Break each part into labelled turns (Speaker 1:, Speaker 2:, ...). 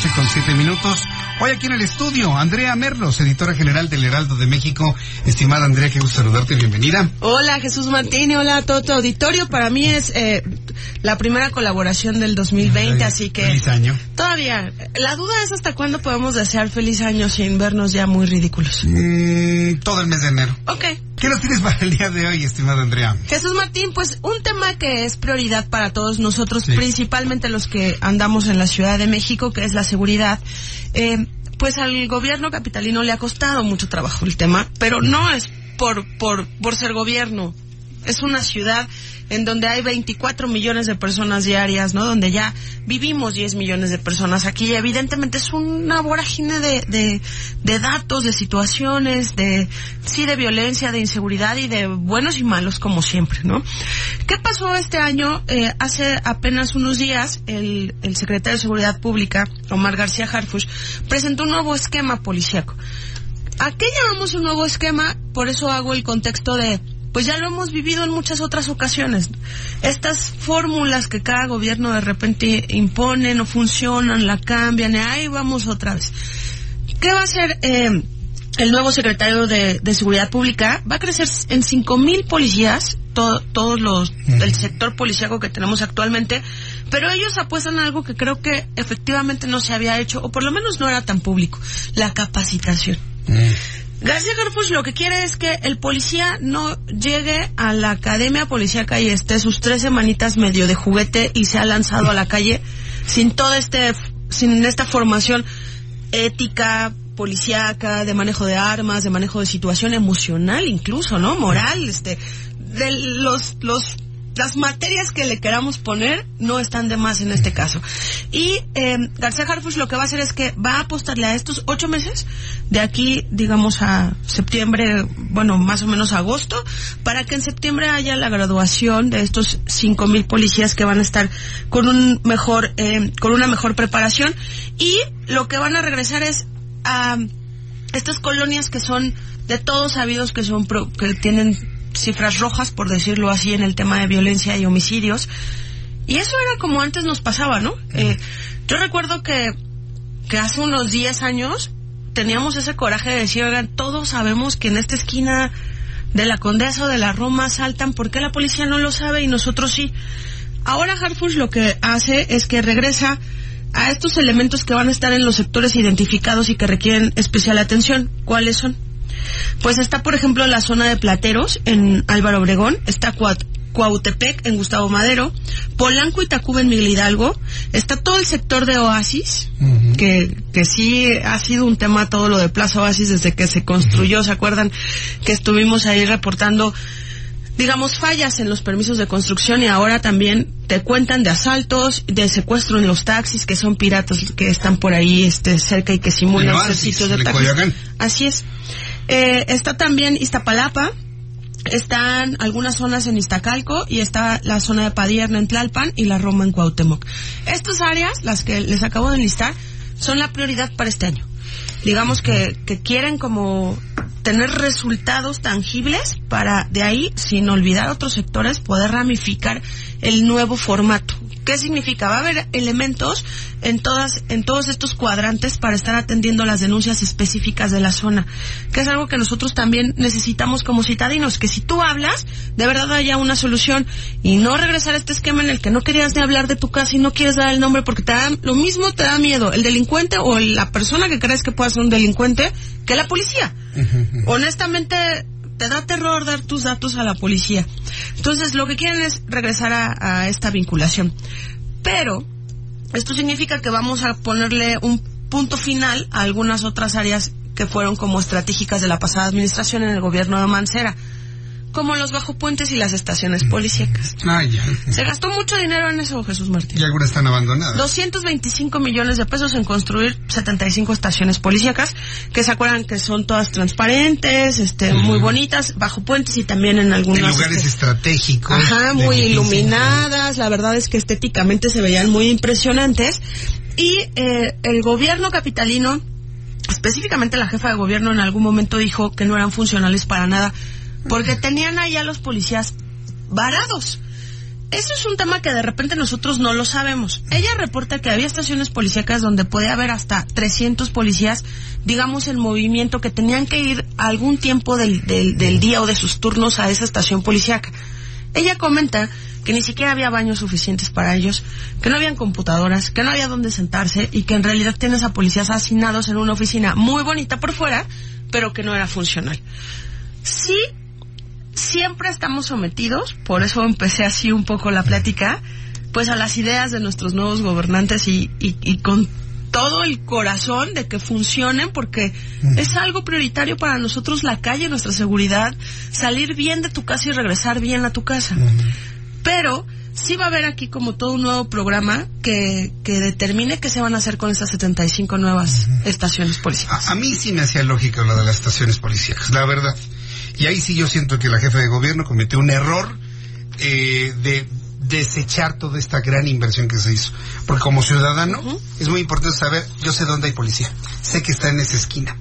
Speaker 1: Noche con siete minutos. Hoy aquí en el estudio, Andrea Merlos, editora general del Heraldo de México. Estimada Andrea, qué gusto saludarte, bienvenida.
Speaker 2: Hola Jesús Martín, hola a todo tu auditorio. Para mí es eh, la primera colaboración del 2020, así que...
Speaker 1: Feliz año.
Speaker 2: Todavía, la duda es hasta cuándo podemos desear feliz año sin vernos ya muy ridículos.
Speaker 1: Mm, todo el mes de enero.
Speaker 2: Ok.
Speaker 1: ¿Qué nos tienes para el día de hoy, estimada Andrea?
Speaker 2: Jesús Martín, pues un tema que es prioridad para todos nosotros, principalmente los que andamos en la Ciudad de México, que es la seguridad. Eh, pues al gobierno capitalino le ha costado mucho trabajo el tema, pero no es por, por, por ser gobierno. Es una ciudad en donde hay 24 millones de personas diarias, ¿no? Donde ya vivimos 10 millones de personas aquí. Evidentemente es una vorágine de, de, de datos, de situaciones, de, sí, de violencia, de inseguridad y de buenos y malos como siempre, ¿no? ¿Qué pasó este año? Eh, hace apenas unos días el, el secretario de Seguridad Pública, Omar García Harfush, presentó un nuevo esquema policíaco. ¿A qué llamamos un nuevo esquema? Por eso hago el contexto de pues ya lo hemos vivido en muchas otras ocasiones. Estas fórmulas que cada gobierno de repente impone no funcionan, la cambian, y ahí vamos otra vez. ¿Qué va a hacer eh, el nuevo secretario de, de, Seguridad Pública? Va a crecer en cinco mil policías, to, todos los del sector policíaco que tenemos actualmente, pero ellos apuestan a algo que creo que efectivamente no se había hecho, o por lo menos no era tan público, la capacitación. García Garfush lo que quiere es que el policía no llegue a la academia policíaca y esté sus tres semanitas medio de juguete y se ha lanzado a la calle sin toda este, sin esta formación ética, policíaca, de manejo de armas, de manejo de situación emocional incluso, ¿no? Moral, este, de los, los las materias que le queramos poner no están de más en este caso. Y eh, García Harfush lo que va a hacer es que va a apostarle a estos ocho meses, de aquí, digamos, a septiembre, bueno, más o menos agosto, para que en septiembre haya la graduación de estos cinco mil policías que van a estar con un mejor, eh, con una mejor preparación. Y lo que van a regresar es a estas colonias que son de todos sabidos que son pro, que tienen cifras rojas, por decirlo así, en el tema de violencia y homicidios. Y eso era como antes nos pasaba, ¿no? Eh, yo recuerdo que, que hace unos 10 años teníamos ese coraje de decir, oigan, todos sabemos que en esta esquina de la Condesa o de la Roma saltan, ¿por qué la policía no lo sabe y nosotros sí? Ahora Harfush lo que hace es que regresa a estos elementos que van a estar en los sectores identificados y que requieren especial atención. ¿Cuáles son? Pues está, por ejemplo, la zona de Plateros en Álvaro Obregón, está Cuat Cuautepec en Gustavo Madero, Polanco y Tacuba en Miguel Hidalgo, está todo el sector de Oasis, uh -huh. que, que sí ha sido un tema todo lo de Plaza Oasis desde que se construyó, uh -huh. ¿se acuerdan? Que estuvimos ahí reportando digamos, fallas en los permisos de construcción y ahora también te cuentan de asaltos, de secuestro en los taxis, que son piratas que están por ahí este, cerca y que simulan ser sitios de taxis. Así es. Eh, está también Iztapalapa, están algunas zonas en Iztacalco y está la zona de Padierna en Tlalpan y la Roma en Cuauhtémoc. Estas áreas, las que les acabo de enlistar, son la prioridad para este año. Digamos que, que quieren como tener resultados tangibles para de ahí, sin olvidar otros sectores, poder ramificar el nuevo formato. ¿Qué significa? Va a haber elementos en todas, en todos estos cuadrantes para estar atendiendo las denuncias específicas de la zona, que es algo que nosotros también necesitamos como citadinos, que si tú hablas, de verdad haya una solución y no regresar a este esquema en el que no querías ni hablar de tu casa y no quieres dar el nombre porque te da, lo mismo te da miedo el delincuente o la persona que crees que pueda ser un delincuente que la policía. Honestamente, te da terror dar tus datos a la policía. Entonces, lo que quieren es regresar a, esta vinculación. Pero, esto significa que vamos a ponerle un punto final a algunas otras áreas que fueron como estratégicas de la pasada administración en el gobierno de Mancera. Como los bajopuentes y las estaciones policíacas.
Speaker 1: Ah, ya.
Speaker 2: Se gastó mucho dinero en eso, Jesús Martín.
Speaker 1: Y algunas están abandonadas.
Speaker 2: 225 millones de pesos en construir 75 estaciones policíacas, que se acuerdan que son todas transparentes, este, muy bonitas, bajo puentes y también en algunos...
Speaker 1: En lugares
Speaker 2: este,
Speaker 1: estratégicos.
Speaker 2: Ajá, muy iluminadas, la verdad es que estéticamente se veían muy impresionantes. Y eh, el gobierno capitalino, específicamente la jefa de gobierno en algún momento dijo que no eran funcionales para nada, porque tenían ahí a los policías varados. Eso es un tema que de repente nosotros no lo sabemos. Ella reporta que había estaciones policíacas donde podía haber hasta 300 policías, digamos, en movimiento, que tenían que ir algún tiempo del, del, del día o de sus turnos a esa estación policíaca. Ella comenta que ni siquiera había baños suficientes para ellos, que no habían computadoras, que no había dónde sentarse y que en realidad tienes a policías hacinados en una oficina muy bonita por fuera, pero que no era funcional. Sí, siempre estamos sometidos, por eso empecé así un poco la plática, pues a las ideas de nuestros nuevos gobernantes y, y, y con todo el corazón de que funcionen porque es algo prioritario para nosotros la calle, nuestra seguridad, salir bien de tu casa y regresar bien a tu casa. Pero sí va a haber aquí como todo un nuevo programa que, que determine qué se van a hacer con estas 75 nuevas estaciones policiales.
Speaker 1: A, a mí sí me hacía lógica lo de las estaciones policíacas, la verdad. Y ahí sí yo siento que la jefa de gobierno cometió un error eh, de desechar toda esta gran inversión que se hizo. Porque como ciudadano es muy importante saber, yo sé dónde hay policía, sé que está en esa esquina.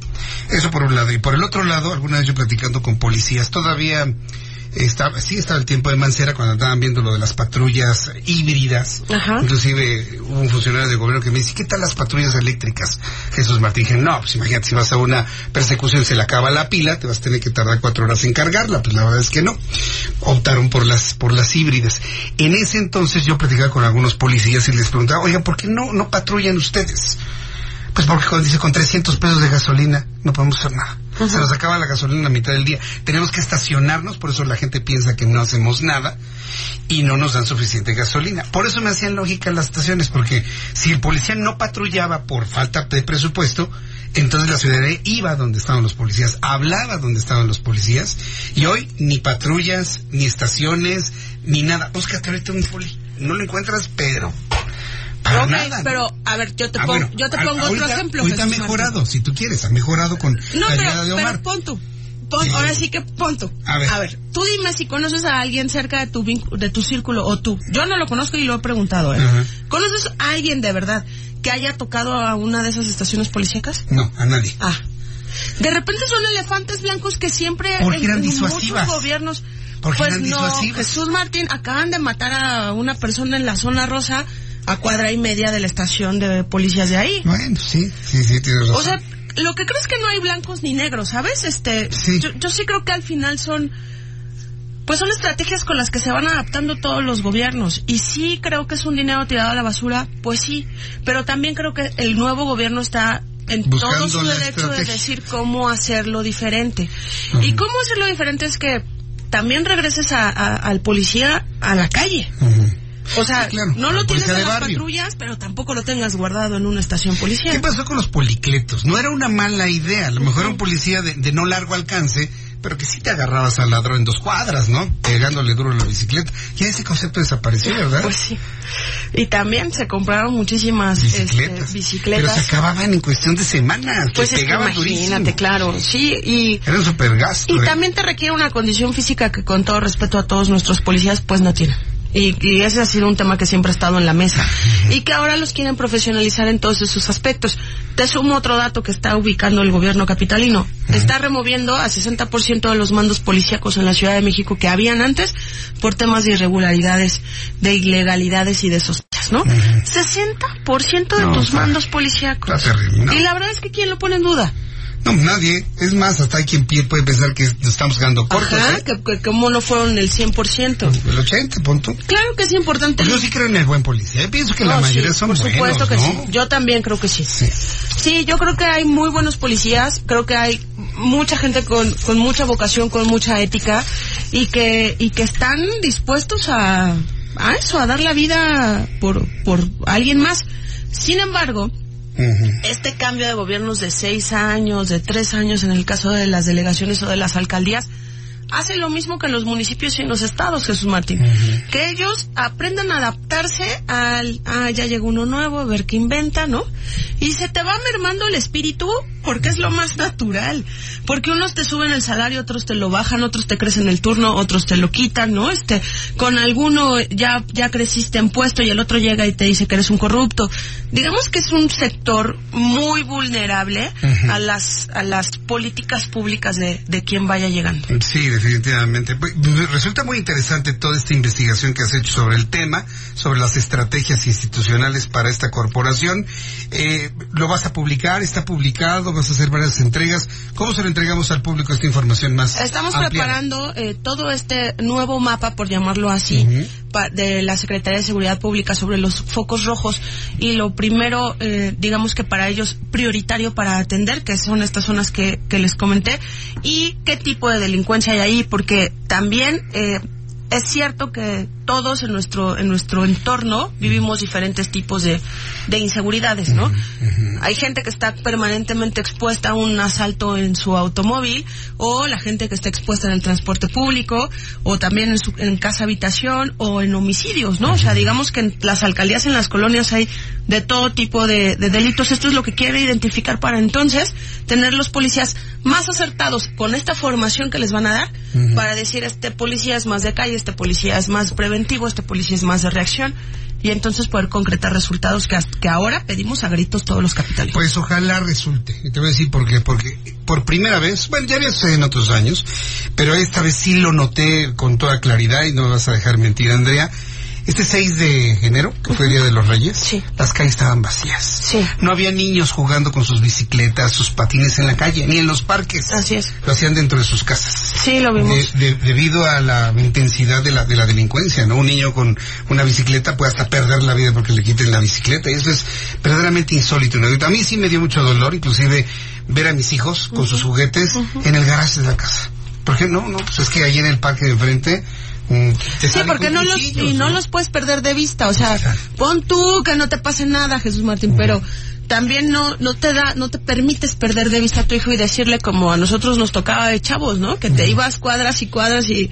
Speaker 1: Eso por un lado. Y por el otro lado, alguna vez yo platicando con policías, todavía estaba, sí estaba el tiempo de Mancera cuando andaban viendo lo de las patrullas híbridas.
Speaker 2: Ajá.
Speaker 1: Inclusive hubo un funcionario de gobierno que me dice, ¿qué tal las patrullas eléctricas? Jesús Martín, dije, no, pues imagínate, si vas a una persecución se le acaba la pila, te vas a tener que tardar cuatro horas en cargarla. Pues la verdad es que no. Optaron por las, por las híbridas. En ese entonces yo platicaba con algunos policías y les preguntaba, oiga, ¿por qué no, no patrullan ustedes? Pues porque cuando dice con 300 pesos de gasolina no podemos hacer nada. Se nos acaba la gasolina en la mitad del día. Tenemos que estacionarnos, por eso la gente piensa que no hacemos nada y no nos dan suficiente gasolina. Por eso me hacían lógica las estaciones, porque si el policía no patrullaba por falta de presupuesto, entonces la ciudadanía iba donde estaban los policías, hablaba donde estaban los policías, y hoy ni patrullas, ni estaciones, ni nada. Búscate ahorita un poli. No lo encuentras, pero para
Speaker 2: Ok,
Speaker 1: nada.
Speaker 2: pero a ver, yo te
Speaker 1: Ah,
Speaker 2: pongo,
Speaker 1: bueno,
Speaker 2: yo te
Speaker 1: a-
Speaker 2: pongo
Speaker 1: ahorita-
Speaker 2: otro ejemplo.
Speaker 1: Ahorita ha mejorado, si tú quieres, ha mejorado con.
Speaker 2: No,
Speaker 1: la
Speaker 2: pero,
Speaker 1: de Omar.
Speaker 2: pero pon tú. Pon-
Speaker 1: Sí.
Speaker 2: Ahora sí que pon tú.
Speaker 1: A ver.
Speaker 2: tú dime si conoces a alguien cerca de tu de tu círculo o tú. Yo no lo conozco y lo he preguntado, ¿eh? ¿Conoces a alguien de verdad que haya tocado a una de esas estaciones policíacas?
Speaker 1: No, a nadie.
Speaker 2: Ah. De repente son elefantes blancos que siempre
Speaker 1: Porque
Speaker 2: en,
Speaker 1: eran
Speaker 2: en
Speaker 1: disuasivas.
Speaker 2: muchos gobiernos.
Speaker 1: Porque
Speaker 2: pues
Speaker 1: eran
Speaker 2: no,
Speaker 1: disuasivas.
Speaker 2: Jesús Martín, acaban de matar a una persona en la zona rosa a cuadra y media de la estación de policías de ahí.
Speaker 1: Bueno, sí, sí, sí, tienes razón.
Speaker 2: O sea, lo que creo es que no hay blancos ni negros, ¿sabes? Este,
Speaker 1: Sí.
Speaker 2: yo, yo sí creo que al final son, pues son estrategias con las que se van adaptando todos los gobiernos. Y sí creo que es un dinero tirado a la basura, pues sí. Pero también creo que el nuevo gobierno está en
Speaker 1: Buscando
Speaker 2: todo su derecho de decir cómo hacerlo diferente. Y cómo hacerlo diferente es que también regreses a- a- al policía a la calle. O sea,
Speaker 1: Sí, claro,
Speaker 2: no lo tienes en
Speaker 1: de
Speaker 2: las
Speaker 1: barrio.
Speaker 2: patrullas, pero tampoco lo tengas guardado en una estación policial.
Speaker 1: ¿Qué pasó con los policletos? No era una mala idea. A lo mejor era un policía de, de no largo alcance, pero que sí te agarrabas al ladrón en dos cuadras, ¿no? Pegándole duro la bicicleta. Ya ese concepto desapareció, ¿verdad?
Speaker 2: Pues sí. Y también se compraron muchísimas
Speaker 1: bicicletas.
Speaker 2: este, bicicletas.
Speaker 1: Pero se acababan en cuestión de semanas.
Speaker 2: pues
Speaker 1: te pegaban
Speaker 2: imagínate,
Speaker 1: durísimo.
Speaker 2: claro. Sí, y,
Speaker 1: Era un super gasto.
Speaker 2: y
Speaker 1: ¿eh?
Speaker 2: también te requiere una condición física que con todo respeto a todos nuestros policías, pues no tienen. Y, y ese ha sido un tema que siempre ha estado en la mesa. Y que ahora los quieren profesionalizar en todos esos aspectos. Te sumo otro dato que está ubicando el gobierno capitalino. Está removiendo a 60% de los mandos policíacos en la Ciudad de México que habían antes por temas de irregularidades, de ilegalidades y de sospechas, ¿no? 60% de
Speaker 1: No,
Speaker 2: tus mandos policíacos.
Speaker 1: no.
Speaker 2: Y la verdad es que ¿quién lo pone en duda?
Speaker 1: No, nadie. Es más, hasta hay quien puede pensar que nos estamos quedando cortos.
Speaker 2: Ajá,
Speaker 1: ¿eh?
Speaker 2: que, que como no fueron el 100%.
Speaker 1: El 80, punto.
Speaker 2: Claro que es importante.
Speaker 1: Pues yo sí creo en el buen policía. Yo pienso que la mayoría
Speaker 2: sí,
Speaker 1: son
Speaker 2: por
Speaker 1: buenos,
Speaker 2: supuesto que
Speaker 1: ¿no?
Speaker 2: sí. Yo también creo que sí.
Speaker 1: Sí.
Speaker 2: Sí, yo creo que hay muy buenos policías, creo que hay mucha gente con, con mucha vocación, con mucha ética y que y que están dispuestos a, a eso, a dar la vida por por alguien más. Sin embargo, Este cambio de gobiernos de seis años, de tres años en el caso de las delegaciones o de las alcaldías, hace lo mismo que en los municipios y en los estados, Jesús Martín. Que ellos aprendan a adaptarse al, ah, ya llegó uno nuevo, a ver qué inventa, ¿no? Y se te va mermando el espíritu porque es lo más natural. Porque unos te suben el salario, otros te lo bajan, otros te crecen el turno, otros te lo quitan, ¿no? Este, con alguno ya, ya creciste en puesto y el otro llega y te dice que eres un corrupto. Digamos que es un sector muy vulnerable a las, a las políticas públicas de, de quien vaya llegando.
Speaker 1: Sí, definitivamente. Pues, resulta muy interesante toda esta investigación que has hecho sobre el tema, sobre las estrategias institucionales para esta corporación. Eh, ¿Lo vas a publicar? ¿Está publicado? ¿Vas a hacer varias entregas? ¿Cómo se lo entregamos al público esta información más?
Speaker 2: Estamos preparando eh, todo este nuevo mapa, por llamarlo así, de la Secretaría de Seguridad Pública sobre los focos rojos y lo primero, eh, digamos que para ellos prioritario para atender, que son estas zonas que, que les comenté, y qué tipo de delincuencia hay ahí, porque también eh, es cierto que todos en nuestro en nuestro entorno vivimos diferentes tipos de, de inseguridades, ¿no? Hay gente que está permanentemente expuesta a un asalto en su automóvil o la gente que está expuesta en el transporte público o también en, su, en casa habitación o en homicidios, ¿no? O sea, digamos que en las alcaldías, en las colonias hay de todo tipo de, de delitos. Esto es lo que quiere identificar para entonces tener los policías más acertados con esta formación que les van a dar para decir este policía es más de calle, este policía es más preventivo este policía es más de reacción y entonces poder concretar resultados que, que ahora pedimos a gritos todos los capitales.
Speaker 1: Pues ojalá resulte. Y te voy a decir por qué. Porque por primera vez, bueno, ya había sucedido en otros años, pero esta vez sí lo noté con toda claridad y no me vas a dejar mentir, Andrea este 6 de enero, que fue el Día de los Reyes, las calles estaban vacías. No había niños jugando con sus bicicletas, sus patines en la calle, ni en los parques.
Speaker 2: Así es.
Speaker 1: Lo hacían dentro de sus casas.
Speaker 2: Sí, lo vimos.
Speaker 1: debido a la intensidad de la, de la delincuencia, ¿no? Un niño con una bicicleta puede hasta perder la vida porque le quiten la bicicleta. Y eso es verdaderamente insólito. A mí sí me dio mucho dolor, inclusive ver a mis hijos con sus juguetes en el garaje de la casa. Porque no, no, pues es que ahí en el parque de enfrente.
Speaker 2: Sí, porque no los, y no, los puedes perder de vista. O sea, pon tú que no te pase nada, Jesús Martín, pero también no, no te da, no te permites perder de vista a tu hijo y decirle como a nosotros nos tocaba de chavos, ¿no? Que te ibas cuadras y cuadras y,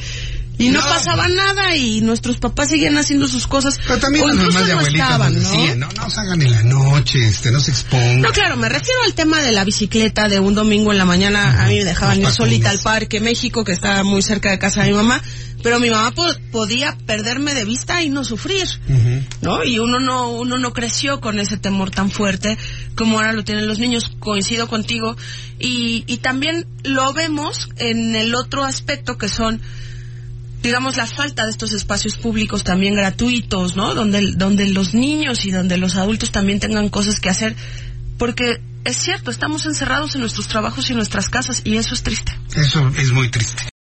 Speaker 2: y no, pasaba nada y nuestros papás seguían haciendo sus cosas.
Speaker 1: Pero también las mamás de abuelitas decían, ¿no? no, salgan en la noche, este, no se expongan.
Speaker 2: No, claro, me refiero al tema de la bicicleta de un domingo en la mañana. A mí me dejaban ir solita al parque México, que está muy cerca de casa de mi mamá pero mi mamá podía perderme de vista y no sufrir, ¿no? Y uno no uno no creció con ese temor tan fuerte como ahora lo tienen los niños. Coincido contigo y, y también lo vemos en el otro aspecto que son digamos la falta de estos espacios públicos también gratuitos, ¿no? Donde donde los niños y donde los adultos también tengan cosas que hacer porque es cierto, estamos encerrados en nuestros trabajos y en nuestras casas y eso es triste.
Speaker 1: Eso es muy triste.